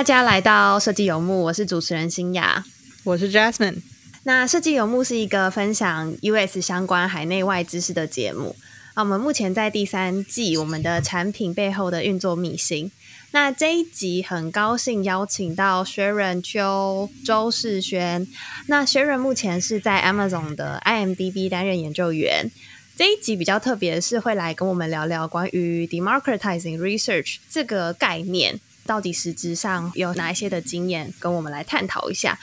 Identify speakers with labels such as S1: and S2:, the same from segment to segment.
S1: 大家来到设计游牧，我是主持人新雅，
S2: 我是 Jasmine。
S1: 那设计游牧是一个分享 US 相关海内外知识的节目。啊，我们目前在第三季，我们的产品背后的运作秘辛。那这一集很高兴邀请到 Sharon 邱周世轩。那 Sharon 目前是在 Amazon 的 IMDB 担任研究员。这一集比较特别，是会来跟我们聊聊关于 democratizing research 这个概念。到底实质上有哪一些的经验，跟我们来探讨一下。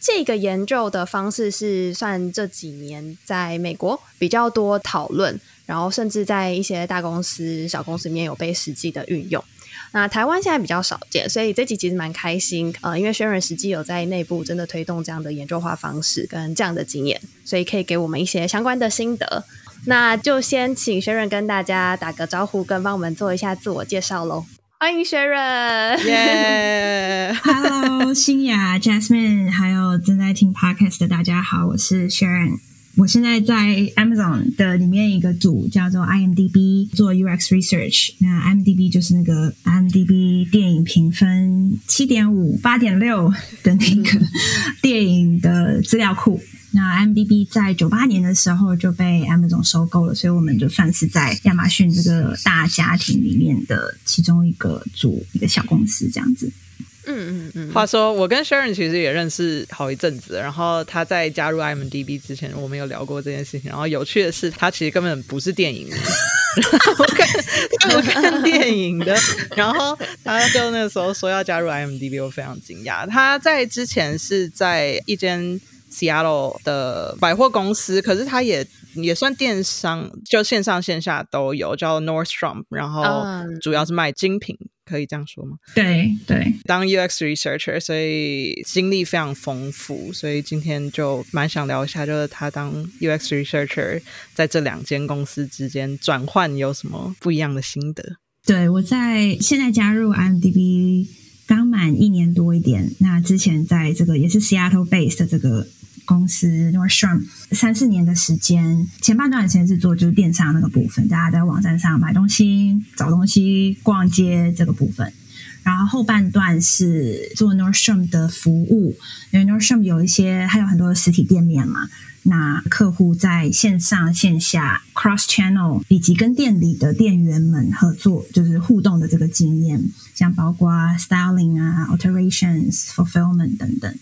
S1: 这个研究的方式是算这几年在美国比较多讨论，然后甚至在一些大公司、小公司里面有被实际的运用。那台湾现在比较少见，所以这集其实蛮开心。呃，因为轩仁实际有在内部真的推动这样的研究化方式跟这样的经验，所以可以给我们一些相关的心得。那就先请轩仁跟大家打个招呼，跟帮我们做一下自我介绍喽。欢迎 Sharon，
S2: 耶
S3: ！Hello，新雅、Jasmine，还有正在听 Podcast 的大家好，我是 Sharon。我现在在 Amazon 的里面一个组叫做 IMDB 做 UX Research。那 IMDB 就是那个 IMDB 电影评分七点五、八点六的那个电影的资料库。那 M D B 在九八年的时候就被 Amazon 收购了，所以我们就算是在亚马逊这个大家庭里面的其中一个组一个小公司这样子。
S2: 嗯嗯嗯。话说，我跟 Sharon 其实也认识好一阵子，然后他在加入 M D B 之前，我们有聊过这件事情。然后有趣的是，他其实根本不是电影，我看我看电影的。然后他就那个时候说要加入 M D B，我非常惊讶。他在之前是在一间。Seattle 的百货公司，可是它也也算电商，就线上线下都有，叫 Nordstrom，然后主要是卖精品，可以这样说吗？
S3: 对对，
S2: 当 UX researcher，所以经历非常丰富，所以今天就蛮想聊一下，就是他当 UX researcher 在这两间公司之间转换有什么不一样的心得？
S3: 对我在现在加入 IMDB 刚满一年多一点，那之前在这个也是 Seattle based 的这个。公司 Nordstrom 三四年的时间，前半段时间是做就是电商那个部分，大家在网站上买东西、找东西、逛街这个部分。然后后半段是做 Nordstrom 的服务，因为 Nordstrom 有一些还有很多的实体店面嘛。那客户在线上线下 cross channel 以及跟店里的店员们合作，就是互动的这个经验，像包括 styling 啊、alterations、fulfillment 等等。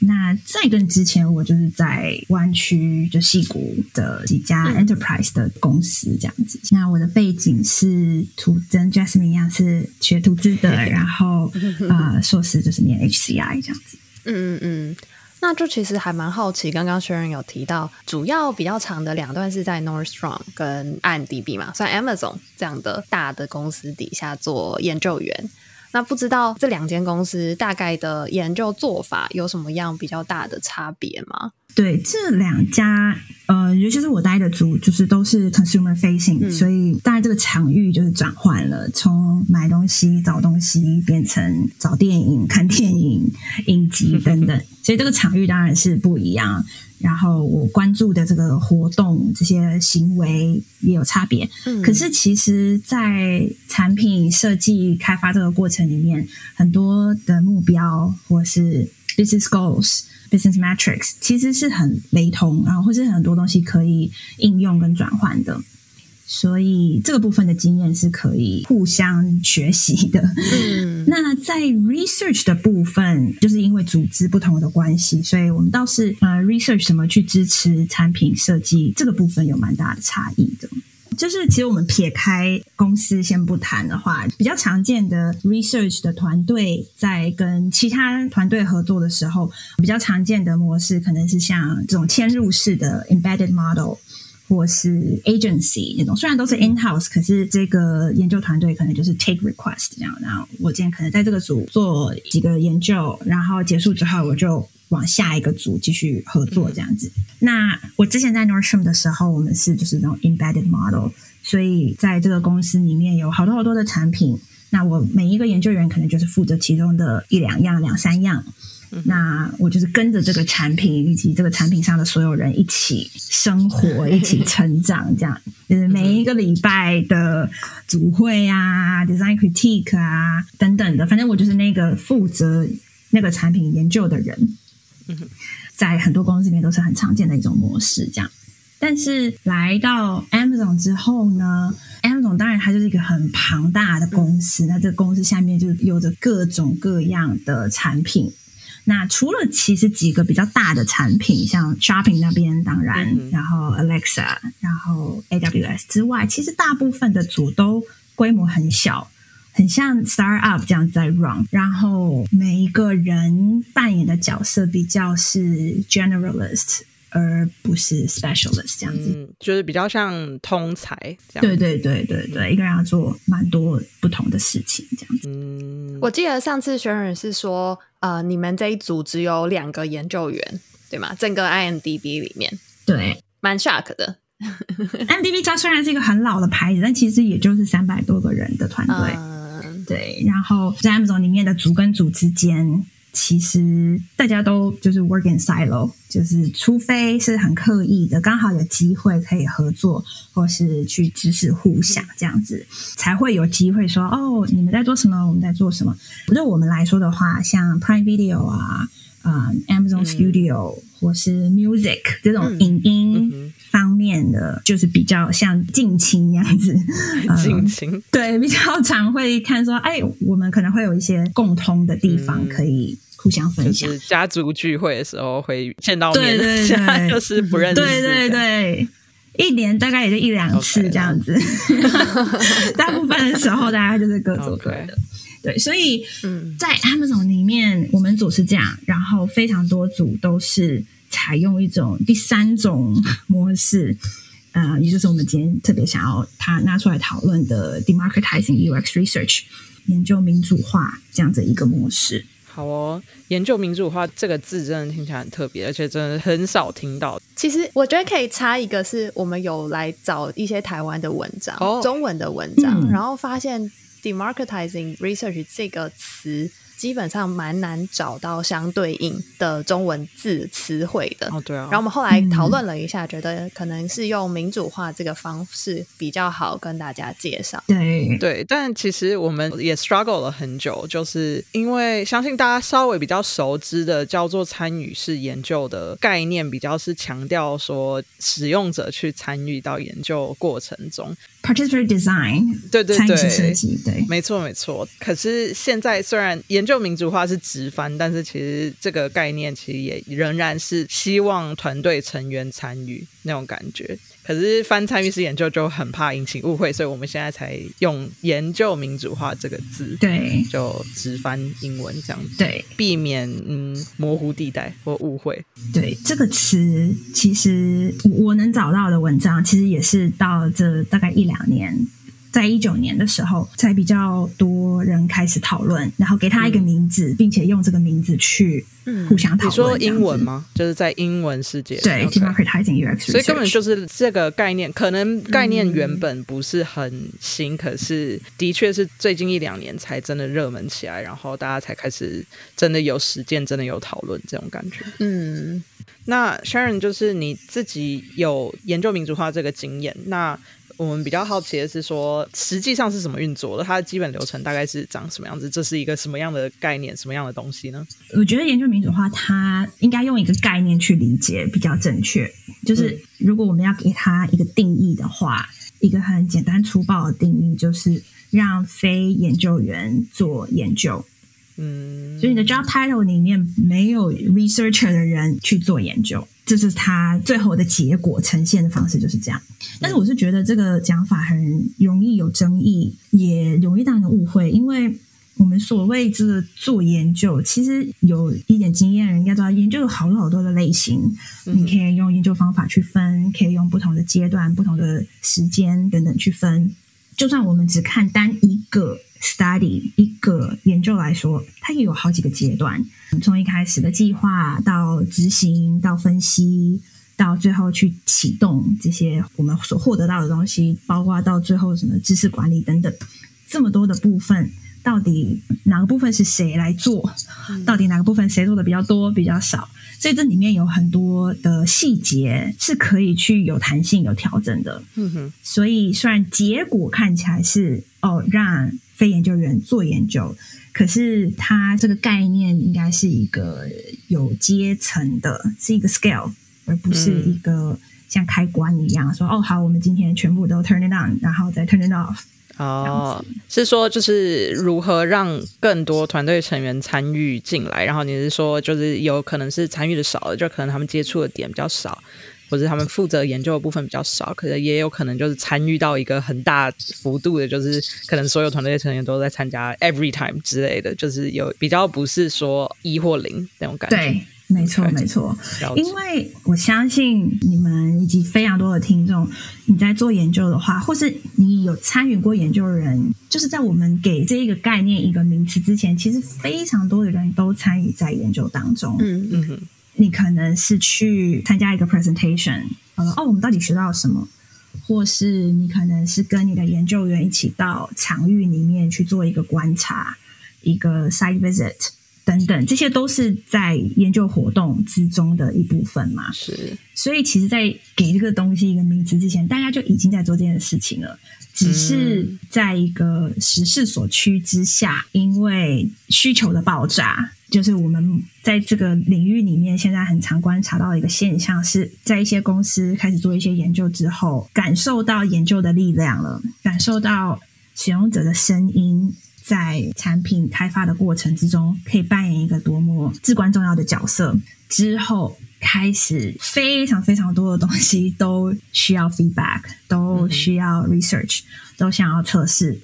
S3: 那在跟之前，我就是在湾区就戏谷的几家 enterprise 的公司这样子。那我的背景是图跟 Jasmine 一样是学图资的，然后啊 硕士就是念 HCI 这样子。嗯嗯
S1: 嗯。那就其实还蛮好奇，刚刚学员有提到，主要比较长的两段是在 Nordstrom 跟 IMDB 嘛，算 Amazon 这样的大的公司底下做研究员。那不知道这两间公司大概的研究做法有什么样比较大的差别吗？
S3: 对，这两家呃，尤其是我待的组，就是都是 consumer facing，所以当然这个场域就是转换了，从买东西、找东西变成找电影、看电影、影集等等，所以这个场域当然是不一样。然后我关注的这个活动、这些行为也有差别。嗯，可是其实，在产品设计开发这个过程里面，很多的目标或是 business goals。Business metrics 其实是很雷同，然后或是很多东西可以应用跟转换的，所以这个部分的经验是可以互相学习的。嗯，那在 research 的部分，就是因为组织不同的关系，所以我们倒是呃 research 怎么去支持产品设计这个部分有蛮大的差异的。就是其实我们撇开公司先不谈的话，比较常见的 research 的团队在跟其他团队合作的时候，比较常见的模式可能是像这种嵌入式的 embedded model，或是 agency 那种。虽然都是 in house，可是这个研究团队可能就是 take request 这样。然后我今天可能在这个组做几个研究，然后结束之后我就。往下一个组继续合作这样子。那我之前在 Nordstrom 的时候，我们是就是那种 embedded model，所以在这个公司里面有好多好多的产品。那我每一个研究员可能就是负责其中的一两样、两三样。那我就是跟着这个产品以及这个产品上的所有人一起生活，一起成长，这样就是每一个礼拜的组会啊、design critique 啊等等的，反正我就是那个负责那个产品研究的人。在很多公司里面都是很常见的一种模式，这样。但是来到 Amazon 之后呢，Amazon 当然它就是一个很庞大的公司，那这个公司下面就有着各种各样的产品。那除了其实几个比较大的产品，像 Shopping 那边当然，然后 Alexa，然后 AWS 之外，其实大部分的组都规模很小。很像 startup 这样在 run，然后每一个人扮演的角色比较是 generalist，而不是 specialist 这样子，
S2: 嗯，就是比较像通才这样。
S3: 对对对对对，一个人要做蛮多不同的事情这样子。
S2: 嗯，
S1: 我记得上次轩仁是说，呃，你们这一组只有两个研究员，对吗？整个 IMDB 里面，
S3: 对，
S1: 蛮 shock 的。
S3: IMDB 它虽然是一个很老的牌子，但其实也就是三百多个人的团队。对，然后在 Amazon 里面的组跟组之间，其实大家都就是 work in silo，就是除非是很刻意的，刚好有机会可以合作，或是去知识互相这样子，才会有机会说哦，你们在做什么，我们在做什么。对我们来说的话，像 Prime Video 啊，啊 Amazon Studio 或是 Music 这种影音。方面的就是比较像近亲那样子，
S2: 近亲。
S3: 对比较常会看说，哎，我们可能会有一些共通的地方可以互相分享。
S2: 家族聚会的时候会见到面，
S3: 对对对，
S2: 就是不认识，
S3: 对对对，一年大概也就一两次这样子，大部分的时候大家就是各走各的。对，所以在 Amazon 里面，我们组是这样，然后非常多组都是。采用一种第三种模式，呃，也就是我们今天特别想要他拿出来讨论的 democratizing UX research 研究民主化这样的一个模式。
S2: 好哦，研究民主化这个字真的听起来很特别，而且真的很少听到。
S1: 其实我觉得可以插一个，是我们有来找一些台湾的文章，中文的文章，然后发现 democratizing research 这个词。基本上蛮难找到相对应的中文字词汇的。
S2: 哦，对啊。
S1: 然后我们后来讨论了一下，觉得可能是用民主化这个方式比较好跟大家介绍。
S3: 对
S2: 对，但其实我们也 struggle 了很久，就是因为相信大家稍微比较熟知的叫做参与式研究的概念，比较是强调说使用者去参与到研究过程中。
S3: Participatory design，
S2: 对对对，
S3: 设计，对，
S2: 没错没错。可是现在虽然研究民主化是直翻，但是其实这个概念其实也仍然是希望团队成员参与那种感觉。可是翻参与式研究就很怕引起误会，所以我们现在才用研究民主化这个字，
S3: 对，
S2: 就直翻英文这样子，
S3: 对，
S2: 避免嗯模糊地带或误会。
S3: 对这个词，其实我能找到的文章，其实也是到这大概一两年。在一九年的时候，才比较多人开始讨论，然后给他一个名字，并且用这个名字去互相讨论。你
S2: 说英文吗？就是在英文世界，
S3: 对，democratizing UX，
S2: 所以根本就是这个概念，可能概念原本不是很新，可是的确是最近一两年才真的热门起来，然后大家才开始真的有实践，真的有讨论这种感觉。
S1: 嗯，
S2: 那 Sharon 就是你自己有研究民主化这个经验，那。我们比较好奇的是说，实际上是什么运作的？它的基本流程大概是长什么样子？这是一个什么样的概念？什么样的东西呢？
S3: 我觉得研究民主化，它应该用一个概念去理解比较正确。就是如果我们要给它一个定义的话，一个很简单粗暴的定义就是让非研究员做研究。
S2: 嗯，
S3: 所以你的 job title 里面没有 researcher 的人去做研究。这是他最后的结果呈现的方式就是这样，但是我是觉得这个讲法很容易有争议，也容易让人误会，因为我们所谓这做研究，其实有一点经验人应该知道，研究有好多好多的类型，你可以用研究方法去分，可以用不同的阶段、不同的时间等等去分。就算我们只看单一个 study 一个研究来说，它也有好几个阶段，从一开始的计划到执行，到分析，到最后去启动这些我们所获得到的东西，包括到最后什么知识管理等等，这么多的部分，到底哪个部分是谁来做，到底哪个部分谁做的比较多、比较少，所以这里面有很多的细节是可以去有弹性、有调整的。
S2: 嗯哼，
S3: 所以虽然结果看起来是哦让非研究员做研究，可是它这个概念应该是一个有阶层的，是一个 scale，而不是一个像开关一样说哦好，我们今天全部都 turn it on，然后再 turn it off。
S2: 哦，是说就是如何让更多团队成员参与进来？然后你是说，就是有可能是参与的少了，就可能他们接触的点比较少，或者他们负责研究的部分比较少，可是也有可能就是参与到一个很大幅度的，就是可能所有团队成员都在参加 every time 之类的，就是有比较不是说一或零那种感觉。
S3: 对。没错，没错，因为我相信你们以及非常多的听众，你在做研究的话，或是你有参与过研究的人，就是在我们给这一个概念一个名词之前，其实非常多的人都参与在研究当中。
S2: 嗯嗯哼，
S3: 你可能是去参加一个 presentation，哦，我们到底学到了什么？或是你可能是跟你的研究员一起到场域里面去做一个观察，一个 site visit。等等，这些都是在研究活动之中的一部分嘛？
S2: 是，
S3: 所以其实，在给这个东西一个名词之前，大家就已经在做这件事情了，只是在一个时势所趋之下，因为需求的爆炸，就是我们在这个领域里面现在很常观察到一个现象，是在一些公司开始做一些研究之后，感受到研究的力量了，感受到使用者的声音。在产品开发的过程之中，可以扮演一个多么至关重要的角色。之后开始非常非常多的东西都需要 feedback，都需要 research，都想要测试，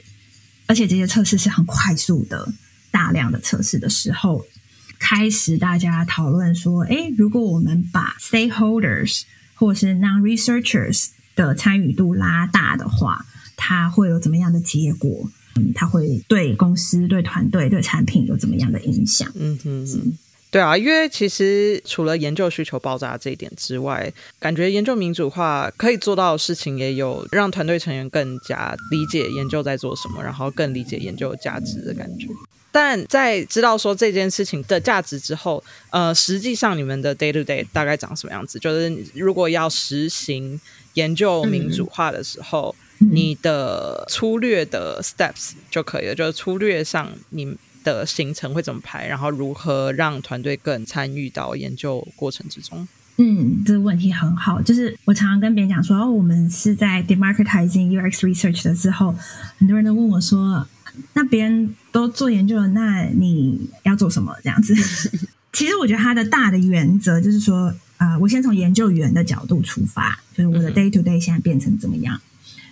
S3: 而且这些测试是很快速的、大量的测试的时候，开始大家讨论说：，诶，如果我们把 stakeholders 或是 non researchers 的参与度拉大的话，它会有怎么样的结果？嗯它会对公司、对团队、对产品有怎么样的影响？
S2: 嗯哼，对啊，因为其实除了研究需求爆炸这一点之外，感觉研究民主化可以做到的事情也有让团队成员更加理解研究在做什么，然后更理解研究的价值的感觉。但在知道说这件事情的价值之后，呃，实际上你们的 day to day 大概长什么样子？就是如果要实行研究民主化的时候。你的粗略的 steps 就可以了，就是粗略上你的行程会怎么排，然后如何让团队更参与到研究过程之中。
S3: 嗯，这个问题很好，就是我常常跟别人讲说，哦，我们是在 democratizing UX research 的时候，很多人都问我说，那别人都做研究了，那你要做什么？这样子。其实我觉得它的大的原则就是说，啊，我先从研究员的角度出发，就是我的 day to day 现在变成怎么样。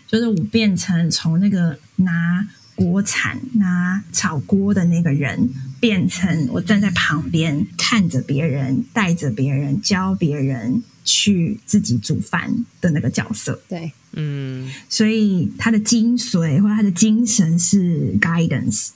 S3: 就是我变成从那个拿锅铲、拿炒锅的那个人，变成我站在旁边看着别人、带着别人、教别人去自己煮饭的那个角色。
S1: 对，
S2: 嗯，
S3: 所以他的精髓或者他的精神是 guidance，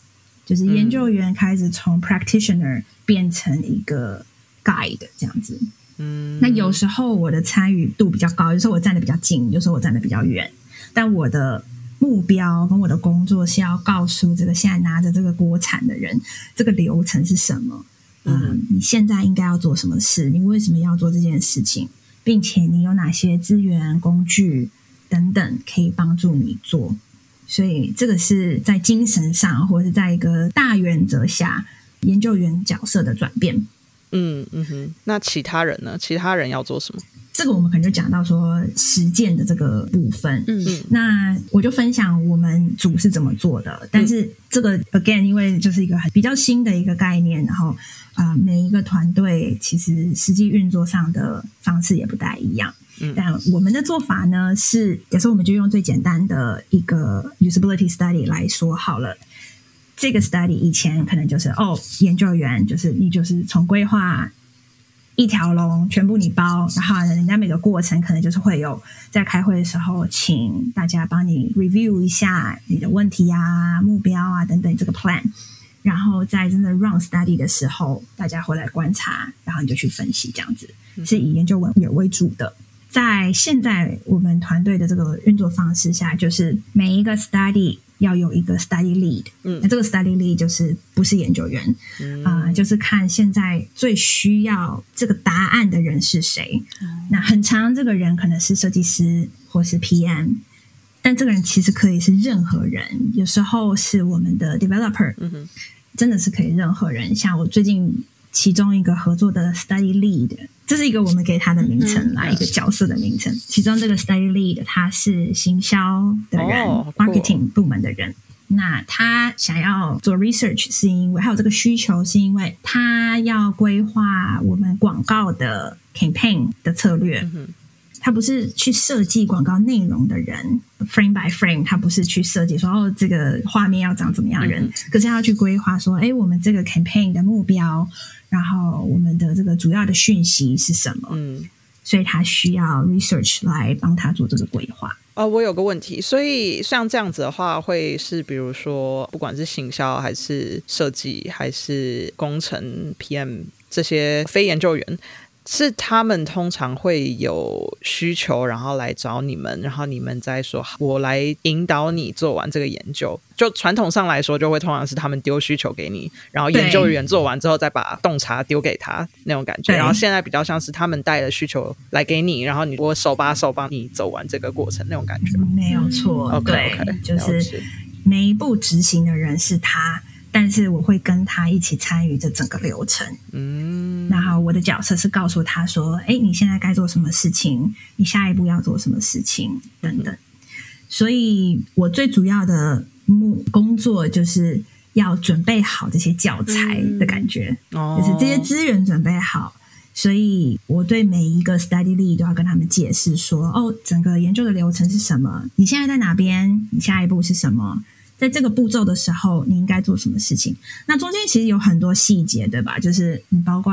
S3: 就是研究员开始从 practitioner 变成一个 guide 这样子。
S2: 嗯，
S3: 那有时候我的参与度比较高，有时候我站的比较近，有时候我站的比较远。但我的目标跟我的工作是要告诉这个现在拿着这个锅铲的人，这个流程是什么？嗯，你现在应该要做什么事？你为什么要做这件事情？并且你有哪些资源、工具等等可以帮助你做？所以这个是在精神上，或者是在一个大原则下，研究员角色的转变。
S2: 嗯嗯哼，那其他人呢？其他人要做什么？
S3: 这个我们可能就讲到说实践的这个部分，
S2: 嗯嗯，
S3: 那我就分享我们组是怎么做的。但是这个 again，因为就是一个很比较新的一个概念，然后啊，每一个团队其实实际运作上的方式也不太一样。
S2: 嗯，
S3: 但我们的做法呢是，有时候我们就用最简单的一个 usability study 来说好了。这个 study 以前可能就是哦，研究员就是你就是从规划。一条龙全部你包，然后人家每个过程可能就是会有在开会的时候，请大家帮你 review 一下你的问题啊、目标啊等等这个 plan，然后在真的 run study 的时候，大家回来观察，然后你就去分析，这样子是以研究文为为主的。在现在我们团队的这个运作方式下，就是每一个 study 要有一个 study lead，
S2: 嗯。
S3: 那这个 study lead 就是不是研究员，啊、就是看现在最需要这个答案的人是谁。那很长，这个人可能是设计师或是 PM，但这个人其实可以是任何人，有时候是我们的 developer，、
S2: 嗯
S3: 真的是可以任何人。像我最近其中一个合作的 study lead，这是一个我们给他的名称啦，
S2: 嗯
S3: 一个角色的名称。其中这个 study lead 他是行销的人、
S2: 哦好酷哦
S3: m a r k e t i n g 部门的人。那他想要做 research，是因为还有这个需求，是因为他要规划我们广告的 campaign 的策略。
S2: 嗯
S3: 他不是去设计广告内容的人，frame by frame，他不是去设计说哦这个画面要长怎么样人，
S2: 嗯
S3: 可是他要去规划说，哎，我们这个 campaign 的目标，然后我们的这个主要的讯息是什么，
S2: 嗯。
S3: 所以他需要 research 来帮他做这个规划。
S2: 哦，我有个问题，所以像这样子的话，会是比如说，不管是行销还是设计还是工程 PM 这些非研究员，是他们通常会有需求，然后来找你们，然后你们再说，我来引导你做完这个研究。就传统上来说，就会通常是他们丢需求给你，然后研究员做完之后再把洞察丢给他那种感觉。然后现在比较像是他们带的需求来给你，然后你我手把手帮你走完这个过程那种感觉。
S3: 没有错
S2: ，OK
S3: 对
S2: OK，
S3: 就是每一步执行的人是他，但是我会跟他一起参与这整个流程。
S2: 嗯，
S3: 然后我的角色是告诉他说：“哎，你现在该做什么事情？你下一步要做什么事情？等等。”所以，我最主要的目工作就是要准备好这些教材的感觉，
S2: 哦
S3: 就是这些资源准备好。所以，我对每一个 study lead 都要跟他们解释说：“哦，整个研究的流程是什么？你现在在哪边？你下一步是什么？在这个步骤的时候，你应该做什么事情？那中间其实有很多细节，对吧？就是你包括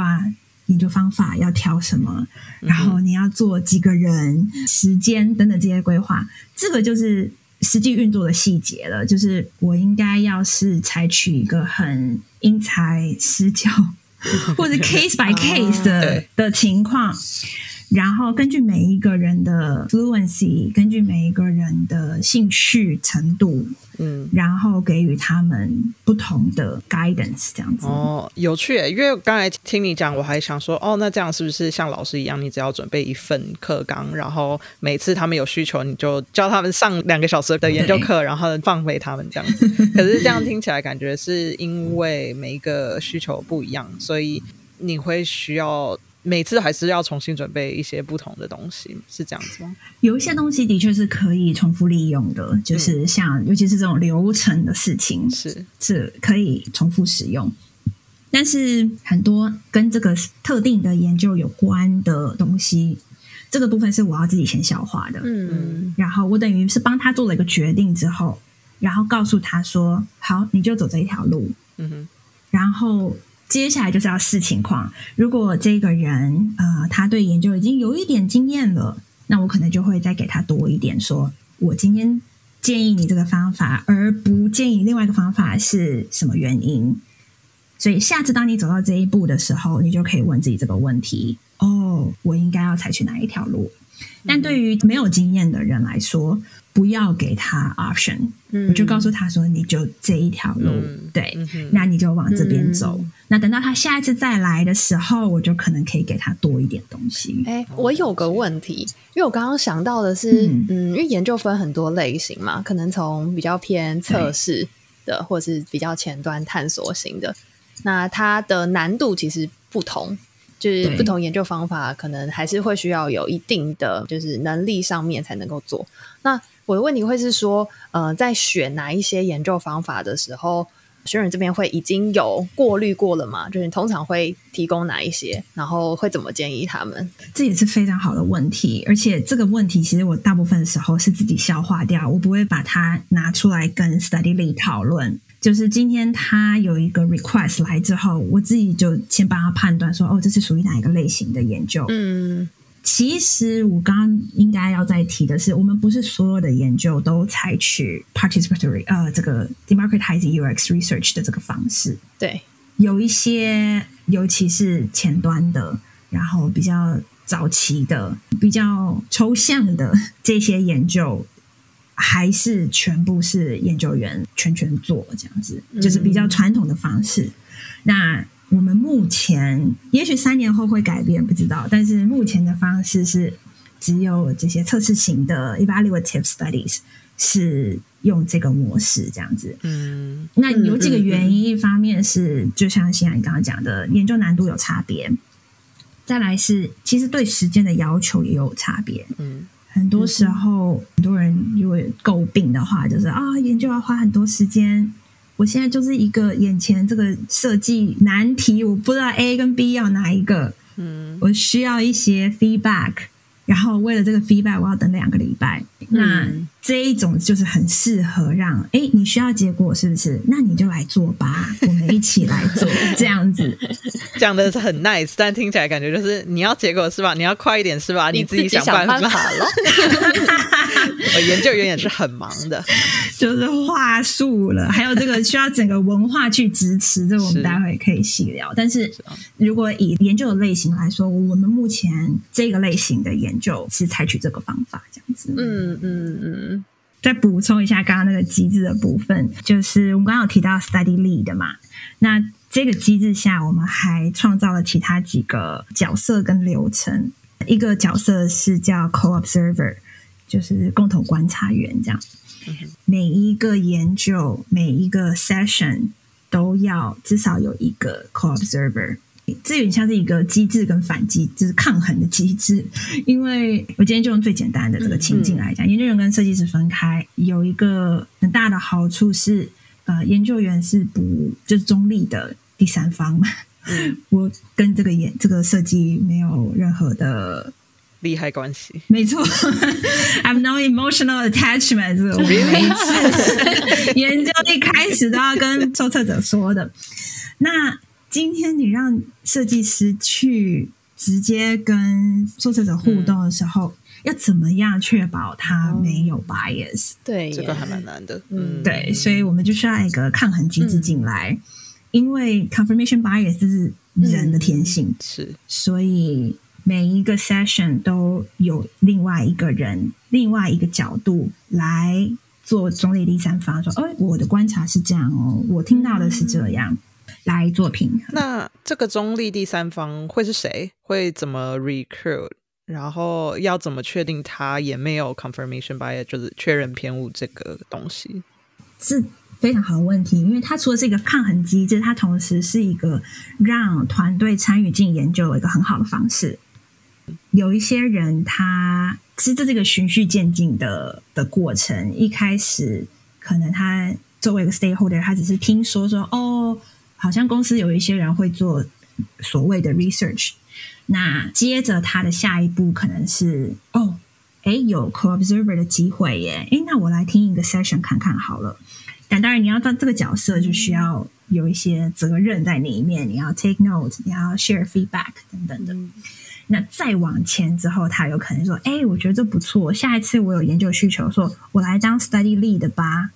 S3: 研究方法要挑什么，然后你要做几个人、时间等等这些规划，这个就是实际运作的细节了。就是我应该要是采取一个很因材施教 或者 case by case 的、
S2: 对
S3: 的情况。然后根据每一个人的 fluency，根据每一个人的兴趣程度，
S2: 嗯。
S3: 然后给予他们不同的 guidance，这样子。
S2: 哦，有趣耶！因为刚才听你讲，我还想说，哦，那这样是不是像老师一样，你只要准备一份课纲，然后每次他们有需求，你就教他们上两个小时的研究课，然后放飞他们这样子。可是这样听起来，感觉是因为每一个需求不一样，所以你会需要每次还是要重新准备一些不同的东西，是这样子吗？
S3: 有一些东西的确是可以重复利用的，就是像、尤其是这种流程的事情
S2: 是，
S3: 是可以重复使用。但是很多跟这个特定的研究有关的东西，这个部分是我要自己先消化的。
S1: 嗯
S3: 然后我等于是帮他做了一个决定之后，然后告诉他说：“好，你就走这一条路。”
S2: 嗯哼，
S3: 然后接下来就是要试情况。如果这个人呃他对研究已经有一点经验了，那我可能就会再给他多一点说，我今天建议你这个方法，而不建议另外一个方法是什么原因。所以下次当你走到这一步的时候，你就可以问自己这个问题：哦，我应该要采取哪一条路？但对于没有经验的人来说，不要给他 option，、
S1: 嗯
S3: 我就告诉他说，你就这一条路，
S2: 嗯
S3: 对，
S2: 嗯
S3: 那你就往这边走。
S1: 嗯
S3: 那等到他下一次再来的时候，我就可能可以给他多一点东西。
S1: 哎、我有个问题，因为我刚刚想到的是，
S3: 嗯
S1: 嗯因为研究分很多类型嘛，可能从比较偏测试的，或者是比较前端探索型的，那它的难度其实不同，就是不同研究方法可能还是会需要有一定的就是能力上面才能够做。那我的问题会是说，呃，在选哪一些研究方法的时候。学员这边会已经有过滤过了嘛？就是你通常会提供哪一些，然后会怎么建议他们？
S3: 这也是非常好的问题，而且这个问题其实我大部分的时候是自己消化掉，我不会把它拿出来跟 study lead 讨论。就是今天他有一个 request 来之后，我自己就先帮他判断说，哦，这是属于哪一个类型的研究。
S1: 嗯
S3: 其实我刚刚应该要再提的是，我们不是所有的研究都采取 participatory 呃这个 democratizing UX research 的这个方式。
S1: 对，
S3: 有一些，尤其是前端的，然后比较早期的、比较抽象的这些研究，还是全部是研究员全权做这样子，就是比较传统的方式。那我们目前也许三年后会改变，不知道。但是目前的方式是只有这些测试型的 evaluative studies 是用这个模式这样子。嗯，那有几个原因，一方面是就像现在你刚刚讲的，研究难度有差别；再来是其实对时间的要求也有差别。嗯。很多时候，很多人如果诟病的话，就是啊，研究要花很多时间。我现在就是一个眼前这个设计难题，我不知道 A 跟 B 要哪一个。嗯，我需要一些 feedback。然后为了这个 feedback，我要等两个礼拜。那这一种就是很适合让哎，你需要结果是不是？那你就来做吧，我们一起来做这样子。
S2: 讲的是很 nice，但听起来感觉就是你要结果是吧？你要快一点是吧？
S1: 你
S2: 自己
S1: 想
S2: 办
S1: 法了。
S2: 我研究员也是很忙的，
S3: 就是话术了，还有这个需要整个文化去支持，这我们待会可以细聊。但是如果以研究的类型来说，我们目前这个类型的研究是采取这个方法，这样子。嗯嗯嗯。再补充一下刚刚那个机制的部分，就是我们刚刚有提到 study lead 嘛，那这个机制下，我们还创造了其他几个角色跟流程。一个角色是叫 co-observer。就是共同观察员这样，每一个研究每一个 session 都要至少有一个 co-observer，这有点像是一个机制跟反击，就是抗衡的机制。因为我今天就用最简单的这个情境来讲，研究员跟设计师分开，有一个很大的好处是，呃，研究员是不就是中立的第三方嘛，我跟这个研这个设计没有任何的。
S2: 利害关系，
S3: 没错。I have no emotional attachment。我 每一次研究一开始都要跟受测者说的。那今天你让设计师去直接跟受测者互动的时候，要怎么样确保他没有 bias？
S1: 对，
S2: 这个还蛮难的。嗯，
S3: 对，所以我们就需要一个抗衡机制进来，因为 confirmation bias 是人的天性，
S2: 是，
S3: 所以。每一个 session 都有另外一个人、另外一个角度来做中立第三方，说：“哎，我的观察是这样哦，我听到的是这样。”来做平衡。
S2: 那这个中立第三方会是谁？会怎么 recruit？然后要怎么确定他也没有 confirmation bias，就是确认偏误这个东西？
S3: 是非常好的问题，因为它除了是一个抗衡机制，它同时是一个让团队参与进研究的一个很好的方式。有一些人，他其实这是一个循序渐进的的过程。一开始，可能他作为一个 stakeholder，他只是听说说，哦，好像公司有一些人会做所谓的 research。那接着他的下一步可能是，哦，哎，有 co-observer 的机会耶，哎，那我来听一个 session 看看好了。但当然，你要当这个角色，就需要有一些责任在里面，你要 take note，你要 share feedback 等等的。那再往前之后，他有可能说：“哎，我觉得这不错，下一次我有研究需求，说我来当 study lead 吧。”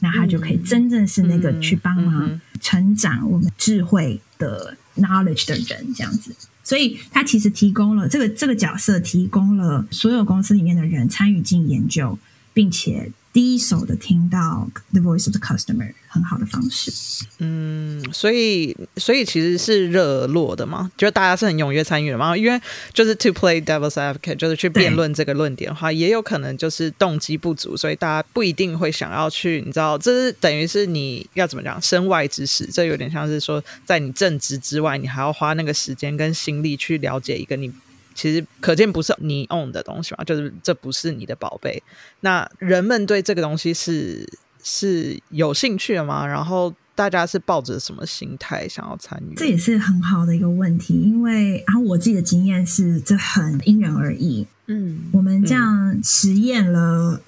S3: 那他就可以真正是那个去帮忙成长我们智慧的 knowledge 的人，这样子。所以他其实提供了这个这个角色，提供了所有公司里面的人参与进研究，并且。第一手的听到 the voice of the customer 很好的方式。
S2: 嗯，所以所以其实是热络的嘛，就是大家是很踊跃参与的嘛。因为就是 to play devil's advocate，就是去辩论这个论点的话，也有可能就是动机不足，所以大家不一定会想要去。你知道，这是等于是你要怎么讲身外之事，这有点像是说在你正职之外，你还要花那个时间跟心力去了解一个你。其实可见不是你 own 的东西嘛，就是这不是你的宝贝。那人们对这个东西是是有兴趣的吗？然后大家是抱着什么心态想要参与？
S3: 这也是很好的一个问题，因为然后我自己的经验是，这很因人而异。嗯，我们这样实验了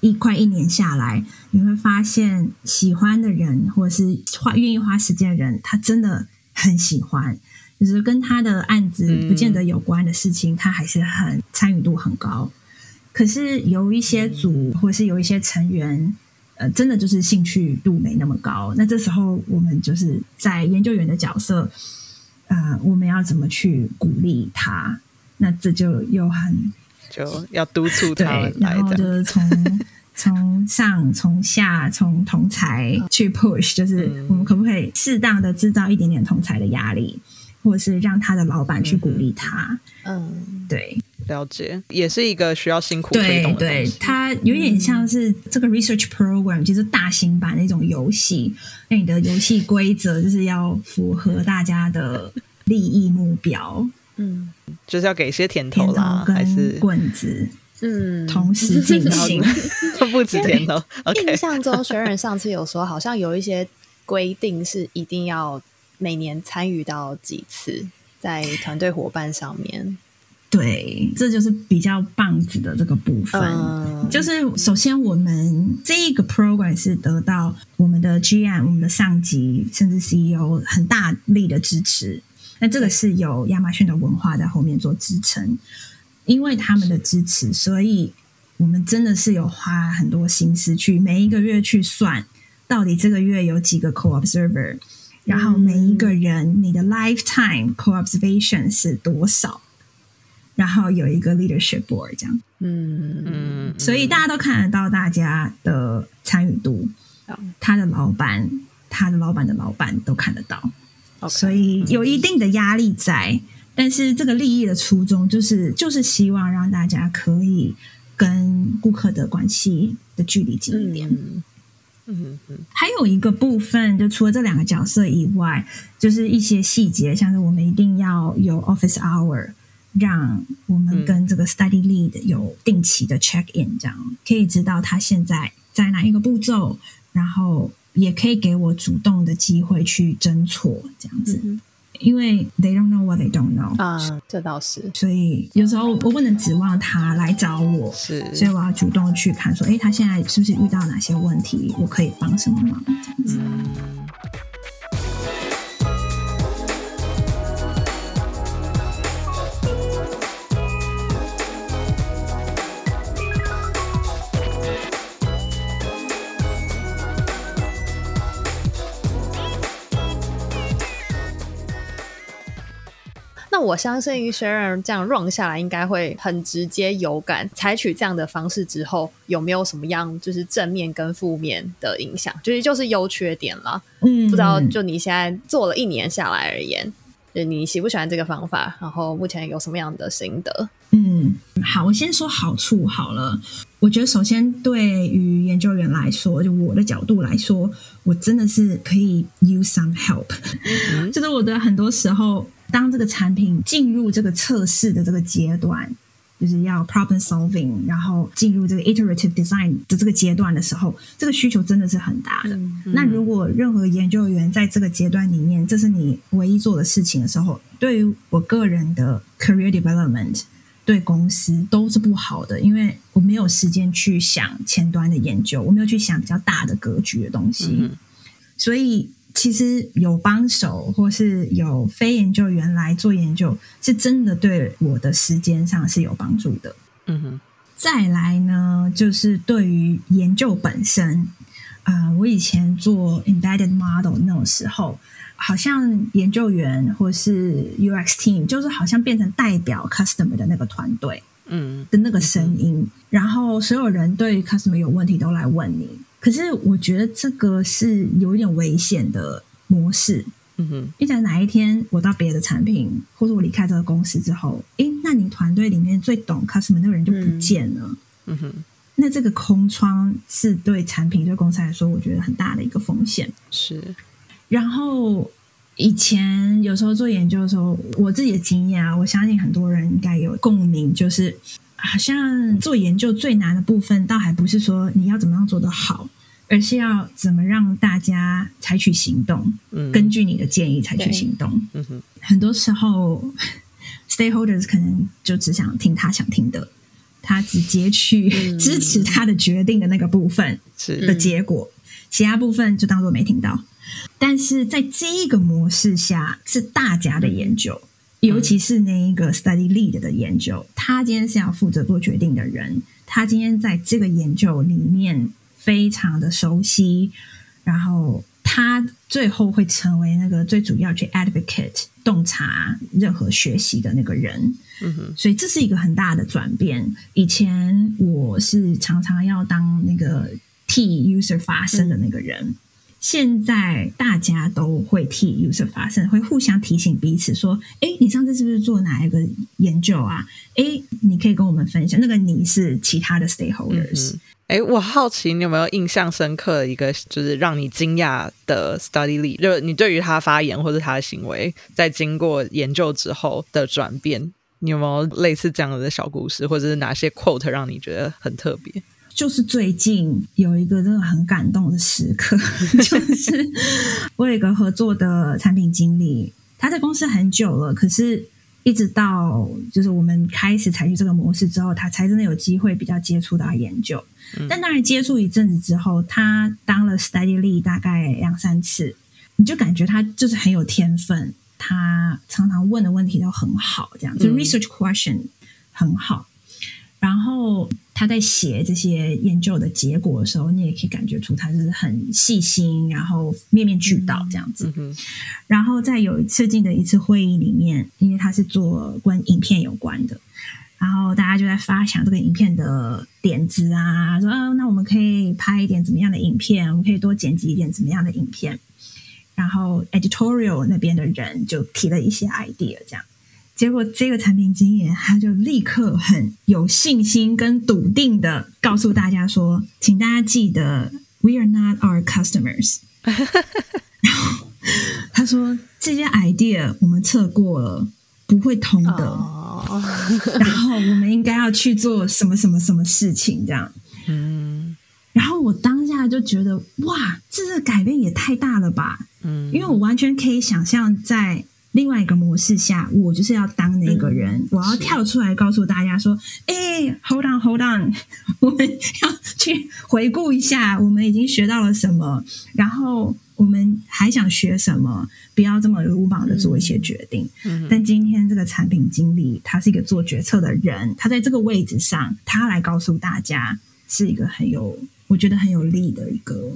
S3: 一快一年下来，你会发现喜欢的人，或者是花愿意花时间的人，他真的很喜欢。就是跟他的案子不见得有关的事情，他还是很参与度很高。可是有一些组或是有一些成员，呃，真的就是兴趣度没那么高。那这时候我们就是在研究员的角色，呃，我们要怎么去鼓励他？那这就又很
S2: 就要督促他们
S3: 然后就是从 从上、从下、从同才去 push，就是我们可不可以适当的制造一点点同才的压力，或者是让他的老板去鼓励他？嗯，对。
S2: 了解，也是一个需要辛苦推动的
S3: 对，它有点像是这个 research program，就是大型版的一种游戏。那你的游戏规则就是要符合大家的利益目标。
S2: 嗯，就是要给一些甜头啦，还是
S3: 棍子？嗯，同时进 行，
S2: 不止甜头。
S1: 印象中，学人上次有说，好像有一些规定是一定要每年参与到几次，在团队伙伴上面。
S3: 对，这就是比较棒子的这个部分。就是首先，我们这一个 program 是得到我们的 GM、我们的上级甚至 CEO 很大力的支持。那这个是有亚马逊的文化在后面做支撑，因为他们的支持，所以我们真的是有花很多心思去每一个月去算，到底这个月有几个 co observer，然后每一个人你的 lifetime co observation 是多少。然后有一个 leadership board 这样，嗯嗯，所以大家都看得到大家的参与度，他的老板、他的老板的老板都看得到，所以有一定的压力在。但是这个利益的初衷就是就是希望让大家可以跟顾客的关系的距离近一点。嗯嗯，还有一个部分，就除了这两个角色以外，就是一些细节，像是我们一定要有 office hour。让我们跟这个 study lead 有定期的 check in，这样可以知道他现在在哪一个步骤，然后也可以给我主动的机会去侦错这样子。因为 they don't know what they don't know
S1: 啊，这倒是。
S3: 所以有时候我不能指望他来找我，
S2: 是，
S3: 所以我要主动去看，说，哎，他现在是不是遇到哪些问题，我可以帮什么忙这样子。
S1: 我相信 Sharon 这样 run 下来，应该会很直接有感。采取这样的方式之后，有没有什么样就是正面跟负面的影响？就是就是优缺点了。嗯，不知道就你现在做了一年下来而言，就你喜不喜欢这个方法？然后目前有什么样的心得？
S3: 嗯，好，我先说好处好了。我觉得首先对于研究员来说，就我的角度来说，我真的是可以 use some help。就是我的很多时候。当这个产品进入这个测试的这个阶段，就是要 problem solving，然后进入这个 iterative design 的这个阶段的时候，这个需求真的是很大的。那如果任何研究员在这个阶段里面，这是你唯一做的事情的时候，对于我个人的 career development，对公司都是不好的，因为我没有时间去想前端的研究，我没有去想比较大的格局的东西，所以。其实有帮手，或是有非研究员来做研究，是真的对我的时间上是有帮助的。嗯哼。再来呢，就是对于研究本身，啊，我以前做 embedded model 那种时候，好像研究员或是 UX team，就是好像变成代表 customer 的那个团队，嗯，的那个声音，然后所有人对 customer 有问题都来问你。可是我觉得这个是有一点危险的模式。嗯哼，一旦哪一天我到别的产品，或者我离开这个公司之后，诶，那你团队里面最懂 customer 那个人就不见了。嗯哼，那这个空窗是对产品对公司来说，我觉得很大的一个风险。
S2: 是。
S3: 然后以前有时候做研究的时候，我自己的经验啊，我相信很多人应该有共鸣，就是。好像做研究最难的部分，倒还不是说你要怎么样做得好，而是要怎么让大家采取行动，根据你的建议采取行动。很多时候，stakeholders 可能就只想听他想听的，他直接去支持他的决定的那个部分的结果，其他部分就当做没听到。但是在这个模式下，是大家的研究。尤其是那一个 study lead 的研究，他今天是要负责做决定的人，他今天在这个研究里面非常的熟悉，然后他最后会成为那个最主要去 advocate 洞察任何学习的那个人。
S2: 嗯哼，
S3: 所以这是一个很大的转变。以前我是常常要当那个替 user 发声的那个人，现在大家都会替 user 发声，会互相提醒彼此说：“哎，你上次是不是做哪一个研究啊？哎，你可以跟我们分享。”那个你是其他的 stakeholders。
S2: 哎，我好奇你有没有印象深刻的一个，就是让你惊讶的 study lead，就是你对于他发言或者他的行为，在经过研究之后的转变。你有没有类似这样的小故事，或者是哪些 quote 让你觉得很特别？
S3: 就是最近有一个真的很感动的时刻，就是我有一个合作的产品经理，他在公司很久了，可是一直到就是我们开始采取这个模式之后，他才真的有机会比较接触到研究。但当然接触一阵子之后，他当了 study lead 大概两三次，你就感觉他就是很有天分。他常常问的问题都很好，这样就 research question 很好。然后他在写这些研究的结果的时候，你也可以感觉出他是很细心，然后面面俱到这样子。然后在有一次进的一次会议里面，因为他是做跟影片有关的，然后大家就在发想这个影片的点子啊，说啊，那我们可以拍一点怎么样的影片？我们可以多剪辑一点怎么样的影片？然后 editorial 那边的人就提了一些 idea，这样，结果这个产品经理他就立刻很有信心跟笃定的告诉大家说，请大家记得，we are not our customers。然后他说这些 idea 我们测过了，不会通的。然后我们应该要去做什么什么什么事情，这样。嗯。然后我当下就觉得，哇，这个改变也太大了吧！嗯，因为我完全可以想象，在另外一个模式下，我就是要当那个人，我要跳出来告诉大家说：“哎，hold on，hold on，我们要去回顾一下，我们已经学到了什么，然后我们还想学什么，不要这么鲁莽的做一些决定。”但今天这个产品经理，他是一个做决策的人，他在这个位置上，他来告诉大家，是一个很有。我觉得很有利的一个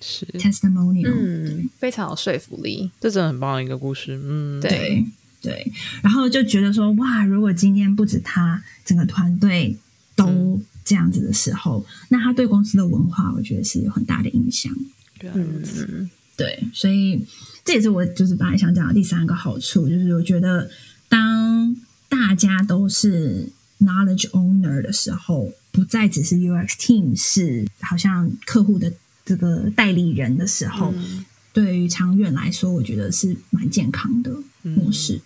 S2: 是。
S3: Testimonial，
S1: 嗯，非常有说服力，
S2: 这真的很棒的一个故事，嗯，
S3: 对对，然后就觉得说，哇，如果今天不止他，整个团队都这样子的时候，那他对公司的文化，我觉得是有很大的影响，
S2: 嗯，
S3: 对，所以这也是我就是本来想讲的第三个好处，就是我觉得当大家都是 knowledge owner 的时候。不再只是 UX team 是好像客户的这个代理人的时候，对于长远来说，我觉得是蛮健康的模式。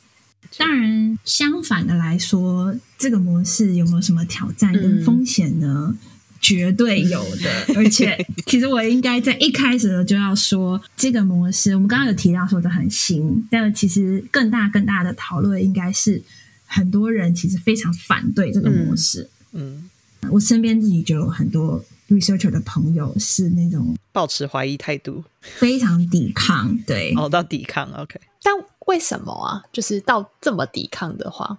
S3: 当然，相反的来说，这个模式有没有什么挑战跟风险呢？绝对有的。而且，其实我应该在一开始就要说，这个模式我们刚刚有提到说的很新，但其实更大更大的讨论应该是很多人其实非常反对这个模式。嗯。我身边自己就有很多 researcher 的朋友是那种
S2: 保持怀疑态度，
S3: 非常抵抗。对，
S2: 哦，到抵抗，OK。
S1: 但为什么啊？就是到这么抵抗的话，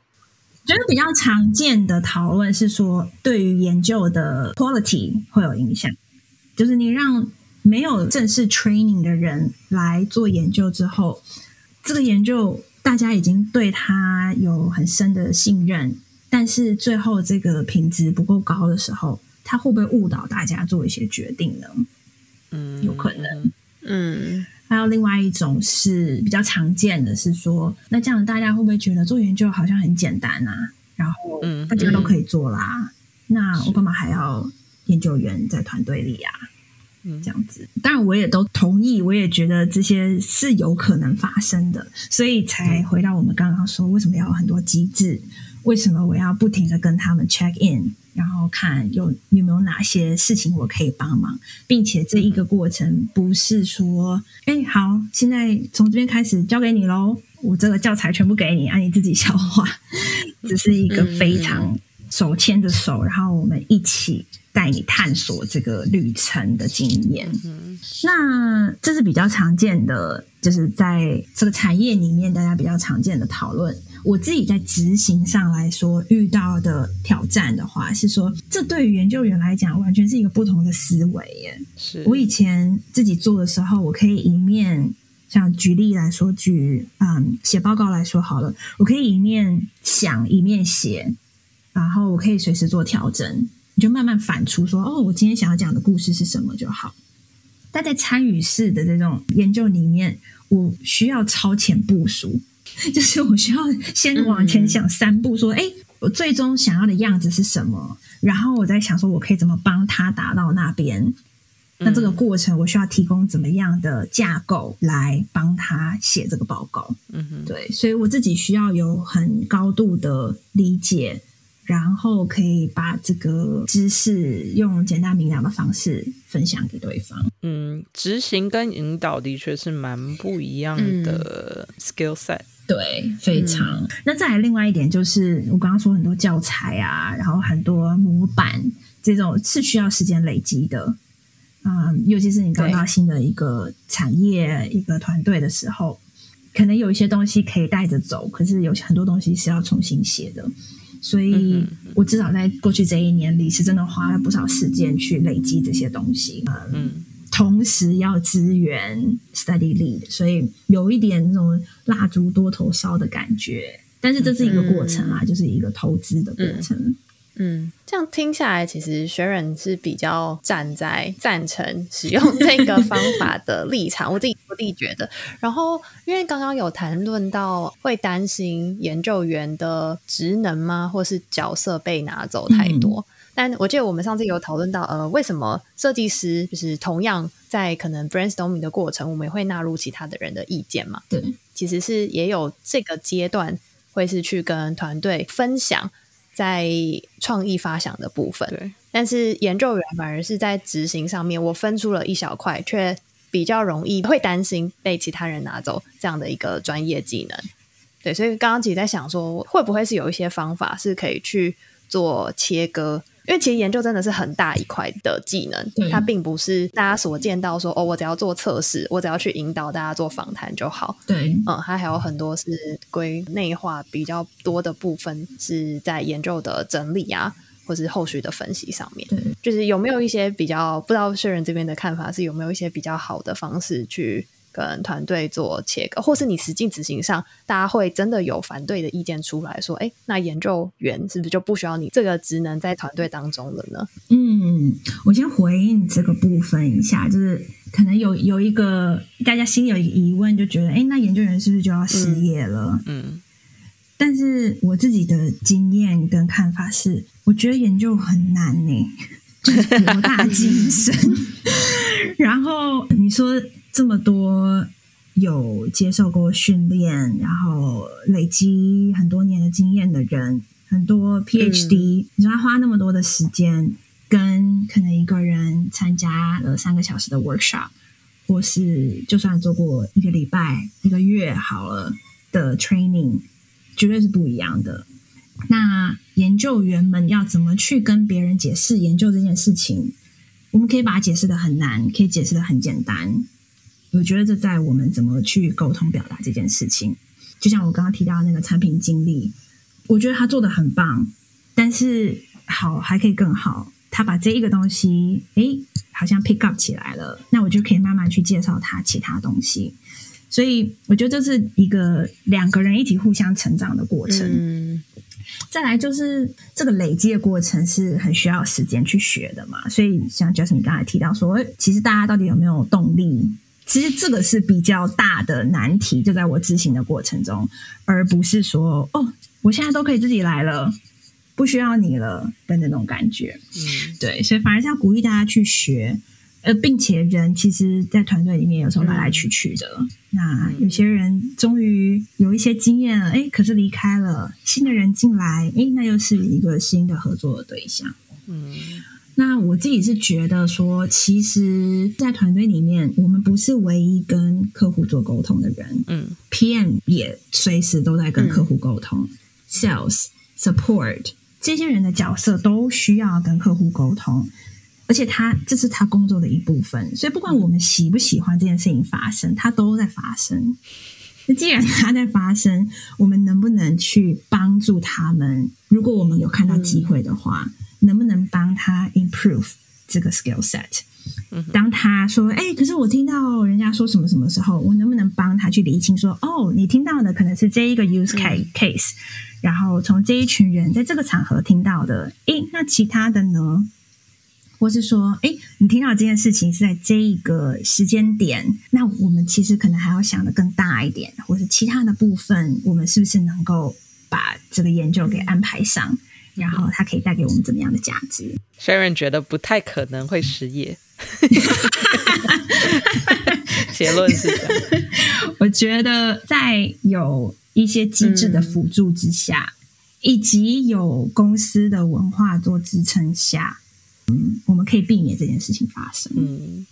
S3: 觉得比较常见的讨论是说，对于研究的 quality 会有影响。就是你让没有正式 training 的人来做研究之后，这个研究大家已经对他有很深的信任。但是最后这个品质不够高的时候，他会不会误导大家做一些决定呢？嗯，有可能。嗯，还有另外一种是比较常见的是说，那这样大家会不会觉得做研究好像很简单啊？然后大家都可以做啦，那我干嘛还要研究员在团队里呀？嗯，这样子。当然我也都同意，我也觉得这些是有可能发生的，所以才回到我们刚刚说，为什么要有很多机制？为什么我要不停的跟他们 check in，然后看有有没有哪些事情我可以帮忙，并且这一个过程不是说，哎，好，现在从这边开始交给你喽，我这个教材全部给你，让你自己消化，只是一个非常手牵着手，然后我们一起带你探索这个旅程的经验。那这是比较常见的，就是在这个产业里面大家比较常见的讨论。我自己在执行上来说遇到的挑战的话，是说这对于研究员来讲完全是一个不同的思维耶。
S2: 是
S3: 我以前自己做的时候，我可以一面像举例来说，举嗯写报告来说好了，我可以一面想一面写，然后我可以随时做调整，你就慢慢反刍说哦，我今天想要讲的故事是什么就好。但在参与式的这种研究里面，我需要超前部署。就是我需要先往前想三步，说，哎，我最终想要的样子是什么？然后我在想，说我可以怎么帮他达到那边？那这个过程，我需要提供怎么样的架构来帮他写这个报告？嗯哼，对，所以我自己需要有很高度的理解，然后可以把这个知识用简单明了的方式分享给对方。
S2: 嗯，执行跟引导的确是蛮不一样的 skill set。
S3: 对，非常。那再来另外一点，就是我刚刚说很多教材啊，然后很多模板，这种是需要时间累积的。嗯，尤其是你刚到新的一个产业、一个团队的时候，可能有一些东西可以带着走，可是有很多东西是要重新写的。所以我至少在过去这一年里，是真的花了不少时间去累积这些东西。嗯。同时要支援 study lead，所以有一点那种蜡烛多头烧的感觉。但是这是一个过程啊，就是一个投资的过程。
S1: 嗯，这样听下来，其实学人是比较站在 赞成使用这个方法的立场。我自己我自己觉得。然后，因为刚刚有谈论到会担心研究员的职能吗，或是角色被拿走太多。但我记得我们上次有讨论到，呃，为什么设计师就是同样在可能 brainstorming 的过程，我们也会纳入其他的人的意见嘛？
S3: 对，
S1: 其实是也有这个阶段会是去跟团队分享在创意发想的部分。
S2: 对，
S1: 但是研究员反而是在执行上面，我分出了一小块，却比较容易会担心被其他人拿走这样的一个专业技能。对，所以刚刚自己在想说，会不会是有一些方法是可以去做切割？因为其实研究真的是很大一块的技能，它并不是大家所见到说哦，我只要做测试，我只要去引导大家做访谈就好。
S3: 对，
S1: 嗯，它还有很多是归内化比较多的部分是在研究的整理啊，或是后续的分析上面。
S3: 对，
S1: 就是有没有一些比较不知道薛仁这边的看法是有没有一些比较好的方式去。跟团队做切割，或是你实际执行上，大家会真的有反对的意见出来说，哎，那研究员是不是就不需要你这个职能在团队当中了呢？
S3: 嗯，我先回应这个部分一下，就是可能有有一个大家心里有一个疑问，就觉得，哎，那研究员是不是就要失业了？嗯，但是我自己的经验跟看法是，我觉得研究很难呢，博大精深。然后你说。这么多有接受过训练，然后累积很多年的经验的人，很多 PhD，你说他花那么多的时间，跟可能一个人参加了三个小时的 workshop，或是就算做过一个礼拜、一个月好了的 training，绝对是不一样的。那研究员们要怎么去跟别人解释研究这件事情？我们可以把它解释的很难，可以解释的很简单。我觉得这在我们怎么去沟通表达这件事情，就像我刚刚提到那个产品经理，我觉得他做的很棒，但是好还可以更好。他把这一个东西，哎，好像 pick up 起来了，那我就可以慢慢去介绍他其他东西。所以我觉得这是一个两个人一起互相成长的过程。嗯，再来就是这个累积的过程是很需要时间去学的嘛。所以像 Justin 刚才提到说，其实大家到底有没有动力？其实这个是比较大的难题，就在我执行的过程中，而不是说哦，我现在都可以自己来了，不需要你了的那种感觉。嗯，对，所以反而是要鼓励大家去学，呃，并且人其实，在团队里面有时候来来去去的。那有些人终于有一些经验了，哎，可是离开了，新的人进来，哎，那又是一个新的合作的对象。嗯。那我自己是觉得说，其实，在团队里面，我们不是唯一跟客户做沟通的人。嗯，PM 也随时都在跟客户沟通，Sales、Support、这些人的角色都需要跟客户沟通，而且他这是他工作的一部分，所以不管我们喜不喜欢这件事情发生，它都在发生。那既然它在发生，我们能不能去帮助他们？如果我们有看到机会的话，能不能帮他 improve 这个 skill set？当他说：“哎，可是我听到人家说什么什么时候，我能不能帮他去理清？说哦，你听到的可能是这一个 use case 然后从这一群人在这个场合听到的，哎，那其他的呢？或是说，哎，你听到这件事情是在这一个时间点，那我们其实可能还要想的更大一点，或是其他的部分，我们是不是能够把这个研究给安排上，然后它可以带给我们怎么样的价值
S2: ？Sharon 觉得不太可能会失业。”结论是这样。
S3: 我觉得在有一些机制的辅助之下，以及有公司的文化做支撑下，嗯，我们可以避免这件事情发生。
S2: 嗯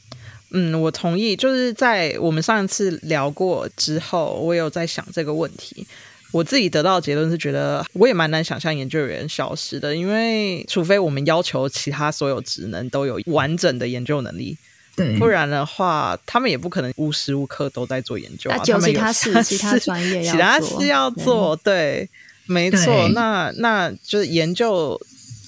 S2: 嗯，我同意。就是在我们上一次聊过之后，我有在想这个问题。我自己得到的结论是，觉得我也蛮难想象研究员消失的，因为除非我们要求其他所有职能都有完整的研究能力，
S3: 对，
S2: 不然的话，他们也不可能无时无刻都在做研究啊。
S1: 他
S2: 们
S1: 其他事、其他专业、
S2: 其他事要做，对，没错。那那就是研究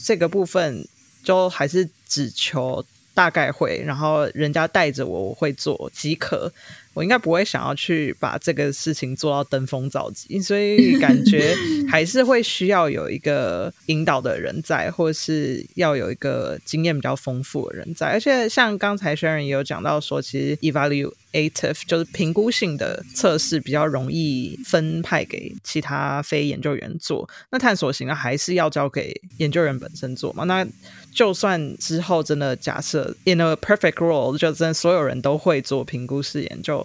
S2: 这个部分，就还是只求大概会，然后人家带着我，我会做即可。我应该不会想要去把这个事情做到登峰造极，所以 感觉还是会需要有一个引导的人在，或是要有一个经验比较丰富的人在。而且像刚才 Sharon 也有讲到说，其实 evaluative 就是评估性的测试比较容易分派给其他非研究员做，那探索型的还是要交给研究员本身做嘛？那就算之后真的假设 in a perfect world，就真所有人都会做评估式研究，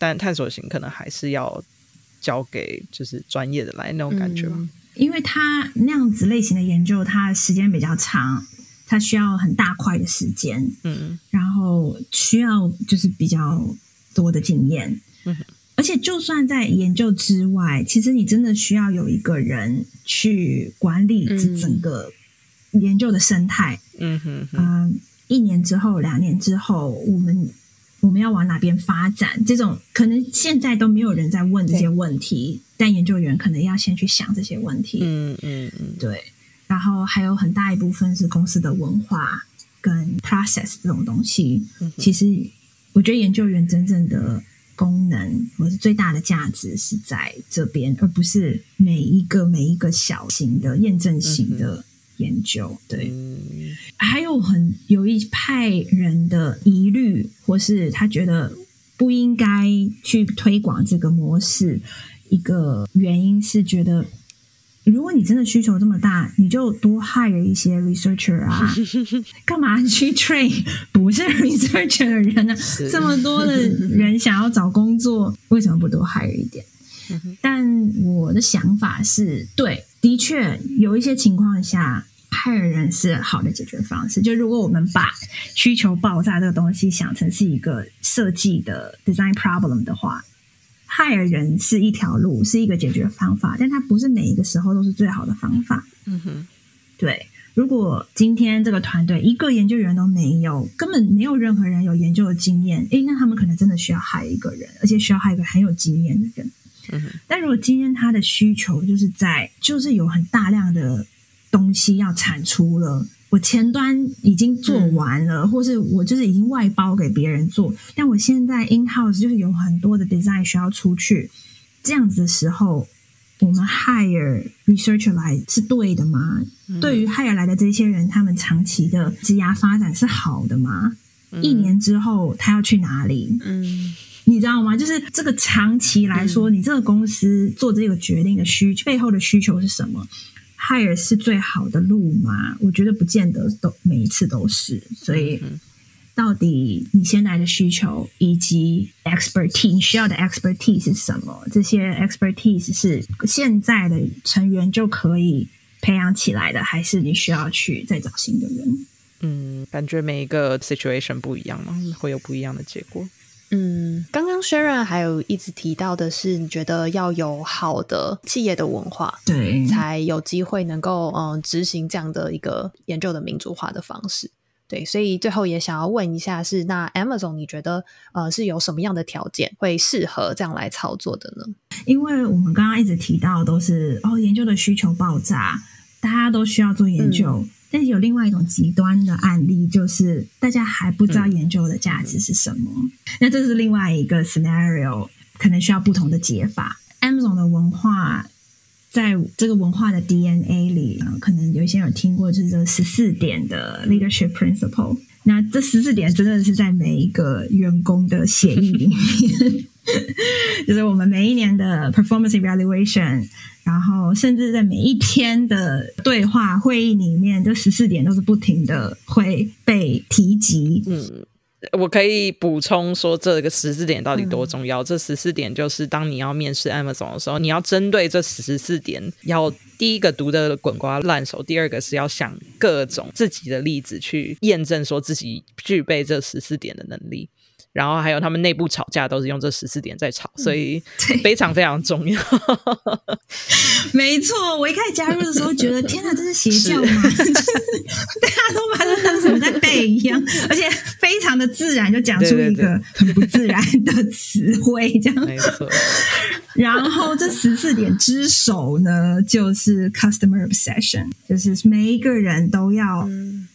S2: 但探索型可能还是要交给就是专业的来那种感觉吧。
S3: 因为它那样子类型的研究，它时间比较长，它需要很大块的时间，嗯，然后需要就是比较多的经验，嗯，而且就算在研究之外，其实你真的需要有一个人去管理这整个。研究的生态，嗯哼，嗯，一年之后、两年之后，我们我们要往哪边发展？这种可能现在都没有人在问这些问题，但研究员可能要先去想这些问题。嗯嗯嗯，对。然后还有很大一部分是公司的文化跟 process 这种东西。其实，我觉得研究员真正的功能或是最大的价值是在这边，而不是每一个每一个小型的验证型的。研究对，还有很有一派人的疑虑，或是他觉得不应该去推广这个模式。一个原因是觉得，如果你真的需求这么大，你就多 hire 一些 researcher 啊，干嘛去 train 不是 researcher 的人呢？这么多的人想要找工作，为什么不多 hire 一点？但我的想法是对，的确有一些情况下。害人是好的解决方式。就如果我们把需求爆炸这个东西想成是一个设计的 design problem 的话，害人是一条路，是一个解决方法，但它不是每一个时候都是最好的方法。嗯哼，对。如果今天这个团队一个研究员都没有，根本没有任何人有研究的经验，诶，那他们可能真的需要害一个人，而且需要害一个很有经验的人。嗯哼。但如果今天他的需求就是在，就是有很大量的。东西要产出了，我前端已经做完了，或是我就是已经外包给别人做，但我现在 in house 就是有很多的 design 需要出去，这样子的时候，我们 hire researcher 来是对的吗？对于 hire 来的这些人，他们长期的职涯发展是好的吗？一年之后他要去哪里？嗯，你知道吗？就是这个长期来说，你这个公司做这个决定的需背后的需求是什么？hire 是最好的路吗？我觉得不见得都每一次都是。所以，到底你现在的需求以及 expertise 你需要的 expertise 是什么？这些 expertise 是现在的成员就可以培养起来的，还是你需要去再找新的人？
S2: 嗯，感觉每一个 situation 不一样嘛，会有不一样的结果。
S1: 嗯，刚刚 Sharon 还有一直提到的是，你觉得要有好的企业的文化，
S3: 对，
S1: 才有机会能够嗯执行这样的一个研究的民主化的方式。对，所以最后也想要问一下，是那 Amazon 你觉得呃是有什么样的条件会适合这样来操作的呢？
S3: 因为我们刚刚一直提到都是哦，研究的需求爆炸，大家都需要做研究。但是有另外一种极端的案例，就是大家还不知道研究的价值是什么。那这是另外一个 scenario，可能需要不同的解法。Amazon 的文化在这个文化的 DNA 里，可能有一些有听过，就是这十四点的 leadership principle。那这十四点真的是在每一个员工的协议里面，就是我们每一年的 performance evaluation。然后，甚至在每一天的对话会议里面，这十四点都是不停的会被提及。
S2: 嗯，我可以补充说，这个十四点到底多重要？这十四点就是，当你要面试 Amazon 的时候，你要针对这十四点，要第一个读的滚瓜烂熟，第二个是要想各种自己的例子去验证，说自己具备这十四点的能力。然后还有他们内部吵架都是用这十四点在吵，所以非常非常重要。
S3: 没错，我一开始加入的时候觉得天哪，这是邪教吗？大家都把它当什么在背一样，而且非常的自然就讲出一个很不自然的词汇，这样
S2: 没错。
S3: 然后这十四点之首呢，就是 customer obsession，就是每一个人都要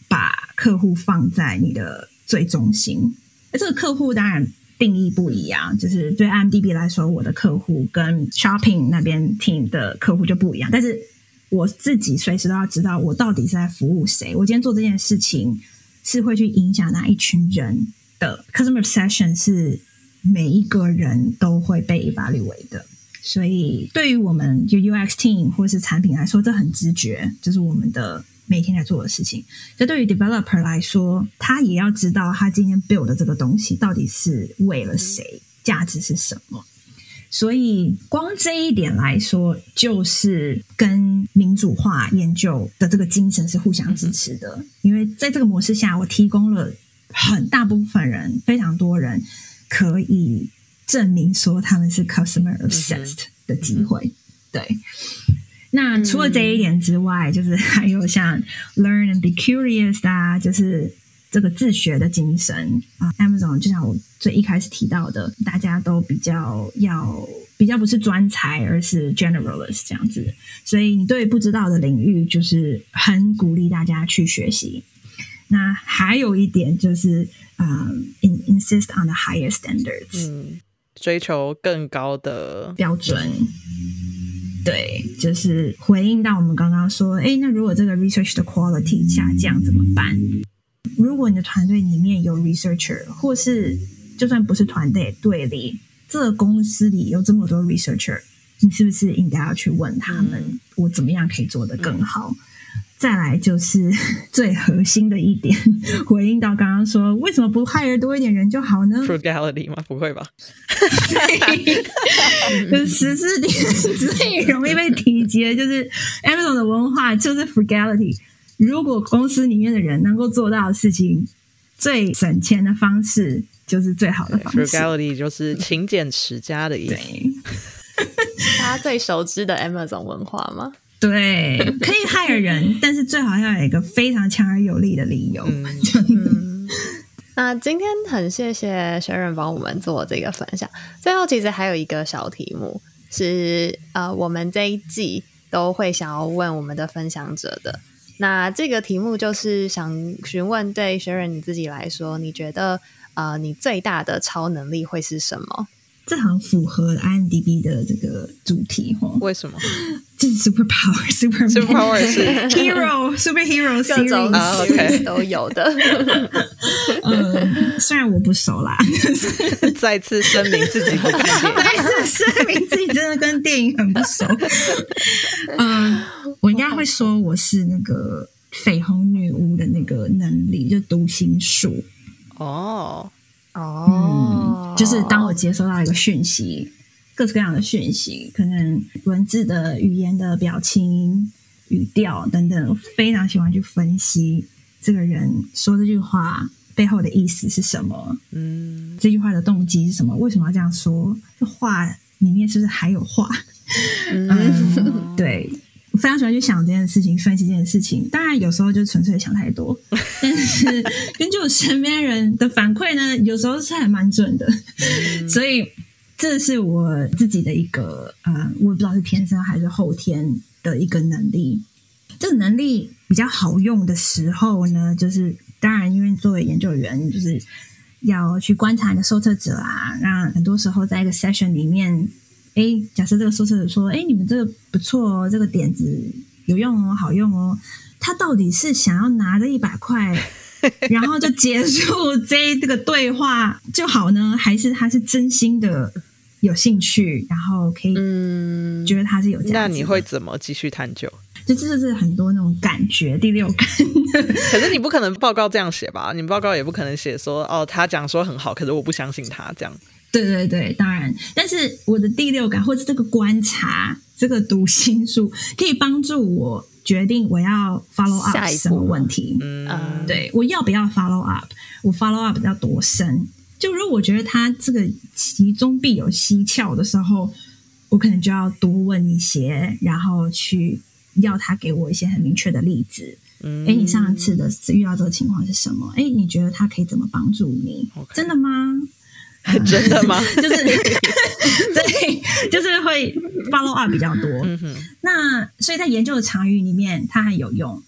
S3: 把客户放在你的最中心。这个客户当然定义不一样，就是对 IMDB 来说，我的客户跟 Shopping 那边 team 的客户就不一样。但是我自己随时都要知道，我到底是在服务谁。我今天做这件事情是会去影响哪一群人的 Customer session 是每一个人都会被 evaluate 的。所以对于我们就 UX team 或是产品来说，这很直觉，就是我们的。每天在做的事情，这对于 developer 来说，他也要知道他今天 build 的这个东西到底是为了谁，价值是什么。所以，光这一点来说，就是跟民主化研究的这个精神是互相支持的。因为在这个模式下，我提供了很大部分人、非常多人可以证明说他们是 customer obsessed 的机会。对。那除了这一点之外，就是还有像 learn and be curious 啊，就是这个自学的精神啊。Amazon 就像我最一开始提到的，大家都比较要比较不是专才，而是 generalist 这样子。所以你对不知道的领域，就是很鼓励大家去学习。那还有一点就是，嗯，insist on the higher standards，
S2: 嗯，追求更高的
S3: 标准。对，就是回应到我们刚刚说，哎，那如果这个 research 的 quality 下降怎么办？如果你的团队里面有 researcher，或是就算不是团队队里，这个公司里有这么多 researcher，你是不是应该要去问他们，我怎么样可以做得更好？再来就是 最核心的一点，回应到刚刚说，为什么不 hire 多一点人就好呢
S2: ？Frugality 吗？不会吧？
S3: 对，十四点最容易被提及的就是 Amazon 的文化就是 Frugality。如果公司里面的人能够做到的事情，最省钱的方式就是最好的方式。
S2: Frugality 就是勤俭持家的意思。
S1: 大家最熟知的 Amazon 文化吗？
S3: 对，可以害人，但是最好要有一个非常强而有力的理由。
S1: 嗯那今天很谢谢 Sharon 帮我们做这个分享。最后，其实还有一个小题目是，呃，我们这一季都会想要问我们的分享者的。那这个题目就是想询问，对 Sharon 你自己来说，你觉得呃，你最大的超能力会是什么？
S3: 这很符合 IMDB 的这个主题哈？
S2: 为什么？
S3: 这是 super power，super
S2: power 是
S3: hero，superhero，
S1: 各种
S2: OK
S1: 都有的。
S3: 嗯，虽然我不熟啦，
S2: 再次声明自己不看电影，
S3: 再次声明自己真的跟电影很不熟。嗯，我应该会说我是那个绯红女巫的那个能力，就读心术。
S2: 哦。
S1: 哦，
S3: 就是当我接收到一个讯息，各式各样的讯息，可能文字的、语言的、表情、语调等等，非常喜欢去分析这个人说这句话背后的意思是什么？嗯，这句话的动机是什么？为什么要这样说？这话里面是不是还有话？嗯，对，我非常喜欢去想这件事情，分析这件事情。当然，有时候就纯粹想太多，但是根据我身边人的反馈呢，有时候是还蛮准的。所以，这是我自己的一个呃，我不知道是天生还是后天的一个能力。这个能力比较好用的时候呢，就是当然，因为作为研究员，就是要去观察你的受测者啊。那很多时候，在一个 session 里面，哎，假设这个受测者说：“哎，你们这个不错哦，这个点子有用哦，好用哦。”他到底是想要拿着一百块，然后就结束这这个对话就好呢，还是他是真心的有兴趣，然后可以觉得他是有价值？
S2: 那你会怎么继续探究？
S3: 就这就是很多那种感觉，第六感。
S2: 可是你不可能报告这样写吧？你报告也不可能写说哦，他讲说很好，可是我不相信他这样。
S3: 对对对，当然。但是我的第六感或者这个观察，这个读心术，可以帮助我决定我要 follow up 什么问题。嗯，对我要不要 follow up？我 follow up 要多深？就如果我觉得他这个其中必有蹊跷的时候，我可能就要多问一些，然后去。要他给我一些很明确的例子。哎，你上一次的遇到这个情况是什么？哎，你觉得他可以怎么帮助你？真的吗？
S2: 真的吗？
S3: 就是 对，就是会 follow up 比较多。那所以在研究的场域里面，它很有用。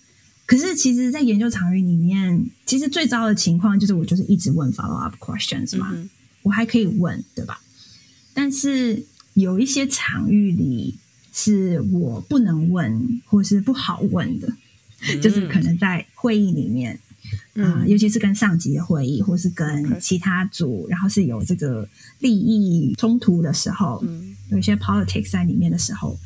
S3: 可是其实，在研究场域里面，其实最糟的情况就是我就是一直问 follow up questions 嘛。我还可以问，对吧？但是有一些场域里。是我不能问，或是不好问的，就是可能在会议里面，啊，尤其是跟上级的会议，或是跟其他组，然后是有这个利益冲突的时候，有一些 politics 在里面的时候。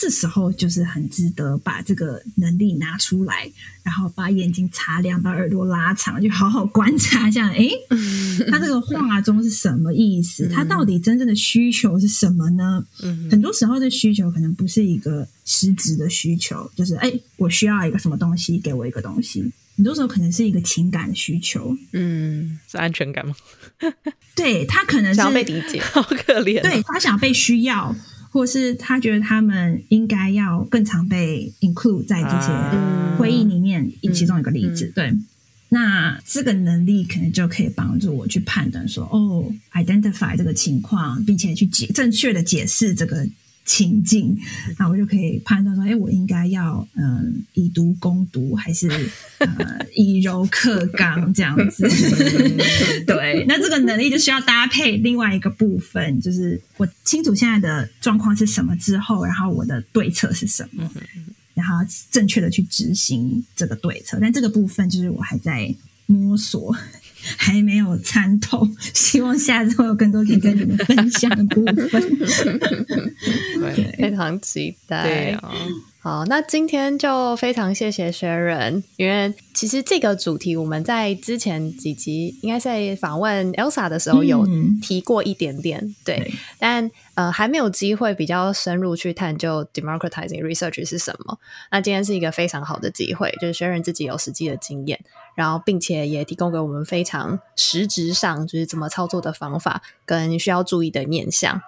S3: 这时候就是很值得把这个能力拿出来，然后把眼睛擦亮，把耳朵拉长，就好好观察一下。哎，他这个话中是什么意思？他到底真正的需求是什么呢？很多时候的需求可能不是一个实质的需求，就是哎，我需要一个什么东西，给我一个东西。很多时候可能是一个情感需求，
S2: 嗯，是安全感吗？
S3: 对他可能是
S1: 想要被理解，
S2: 好可怜。
S3: 对他想要被需要。或是他觉得他们应该要更常被 include 在这些会议里面，其中一个例子，对，那这个能力可能就可以帮助我去判断说，哦，identify 这个情况，并且去解正确的解释这个。情境，那我就可以判断说，哎，我应该要嗯以毒攻毒，还是呃 以柔克刚这样子？对，那这个能力就需要搭配另外一个部分，就是我清楚现在的状况是什么之后，然后我的对策是什么，然后正确的去执行这个对策。但这个部分就是我还在摸索。还没有参透，希望下次会有更多可以跟你们分享的部分。
S1: 对，非常期待。好，那今天就非常谢谢 Sharon，因为其实这个主题我们在之前几集应该在访问 Elsa 的时候有提过一点点，对，但呃还没有机会比较深入去探究 democratizing research 是什么。那今天是一个非常好的机会，就是 Sharon 自己有实际的经验，然后并且也提供给我们非常实质上就是怎么操作的方法跟需要注意的面向。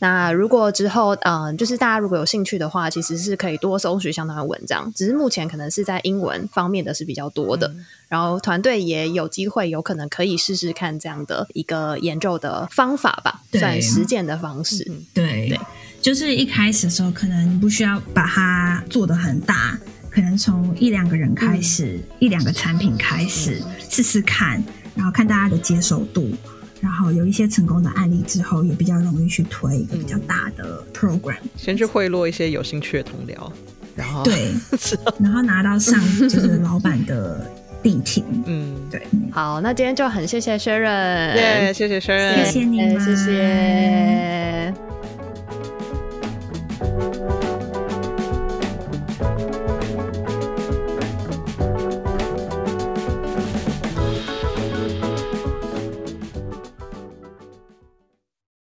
S1: 那如果之后，嗯，就是大家如果有兴趣的话，其实是可以多搜寻相关的文章。只是目前可能是在英文方面的是比较多的。然后团队也有机会，有可能可以试试看这样的一个研究的方法吧，算实践的方式。
S3: 对对，就是一开始的时候，可能不需要把它做的很大，可能从一两个人开始，一两个产品开始试试看，然后看大家的接受度。然后有一些成功的案例之后，也比较容易去推一个比较大的 program。
S2: 先去贿赂一些有兴趣的同僚，然后
S3: 对，然后拿到上就是老板的力挺。嗯，对。
S1: 好，那今天就很谢谢 Sharon，
S2: 耶，谢谢 Sharon，
S3: 谢谢你，
S1: 谢谢。